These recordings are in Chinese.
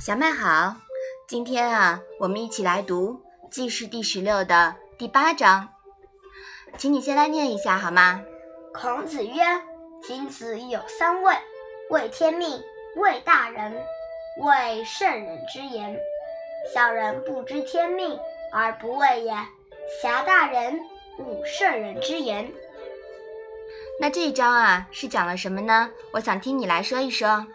小麦好，今天啊，我们一起来读《记事》第十六的第八章，请你先来念一下好吗？孔子曰：“君子有三畏：畏天命，畏大人，畏圣人之言。小人不知天命而不畏也，侠大人，侮圣人之言。”那这一章啊，是讲了什么呢？我想听你来说一说。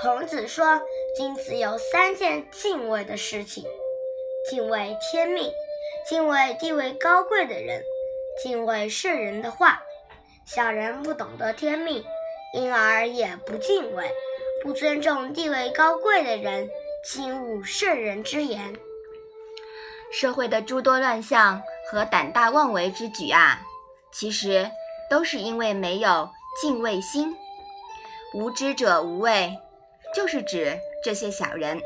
孔子说：“君子有三件敬畏的事情：敬畏天命，敬畏地位高贵的人，敬畏圣人的话。小人不懂得天命，因而也不敬畏，不尊重地位高贵的人，轻侮圣人之言。社会的诸多乱象和胆大妄为之举啊，其实都是因为没有敬畏心。无知者无畏。”就是指这些小人。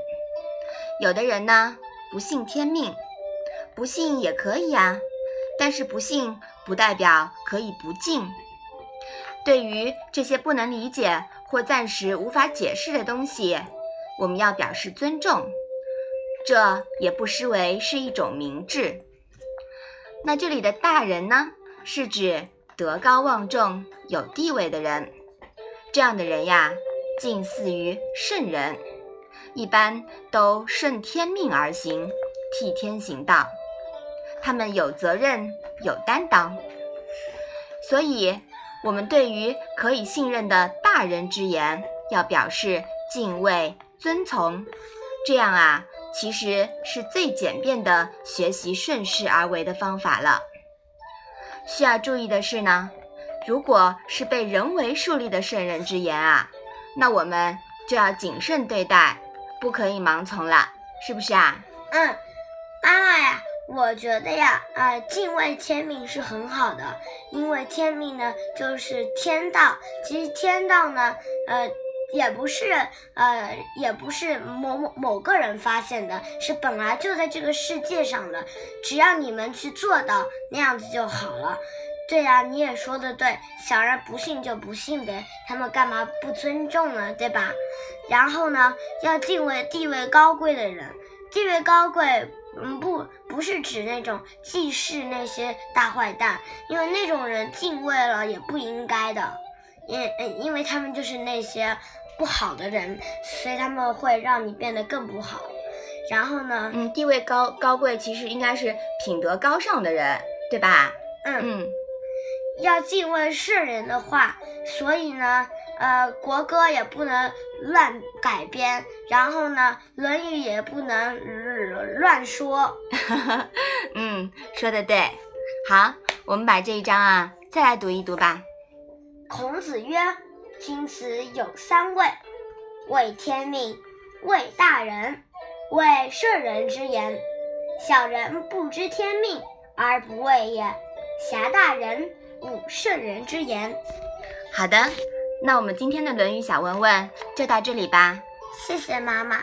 有的人呢不信天命，不信也可以啊，但是不信不代表可以不敬。对于这些不能理解或暂时无法解释的东西，我们要表示尊重，这也不失为是一种明智。那这里的大人呢，是指德高望重、有地位的人，这样的人呀。近似于圣人，一般都顺天命而行，替天行道。他们有责任，有担当。所以，我们对于可以信任的大人之言，要表示敬畏、遵从。这样啊，其实是最简便的学习顺势而为的方法了。需要注意的是呢，如果是被人为树立的圣人之言啊。那我们就要谨慎对待，不可以盲从了，是不是啊？嗯，妈妈呀，我觉得呀，呃，敬畏天命是很好的，因为天命呢就是天道。其实天道呢，呃，也不是呃，也不是某某某个人发现的，是本来就在这个世界上的，只要你们去做到那样子就好了。对呀，你也说的对，小人不信就不信呗，他们干嘛不尊重呢？对吧？然后呢，要敬畏地位高贵的人，地位高贵，嗯，不不是指那种祭祀那些大坏蛋，因为那种人敬畏了也不应该的，因嗯，因为他们就是那些不好的人，所以他们会让你变得更不好。然后呢，嗯，地位高高贵其实应该是品德高尚的人，对吧？嗯嗯。要敬畏圣人的话，所以呢，呃，国歌也不能乱改编，然后呢，《论语》也不能乱说。嗯，说的对。好，我们把这一章啊再来读一读吧。孔子曰：“君子有三畏：畏天命，畏大人，畏圣人之言。小人不知天命而不畏也，侠大人。”勿圣人之言。好的，那我们今天的《论语》小文文就到这里吧。谢谢妈妈。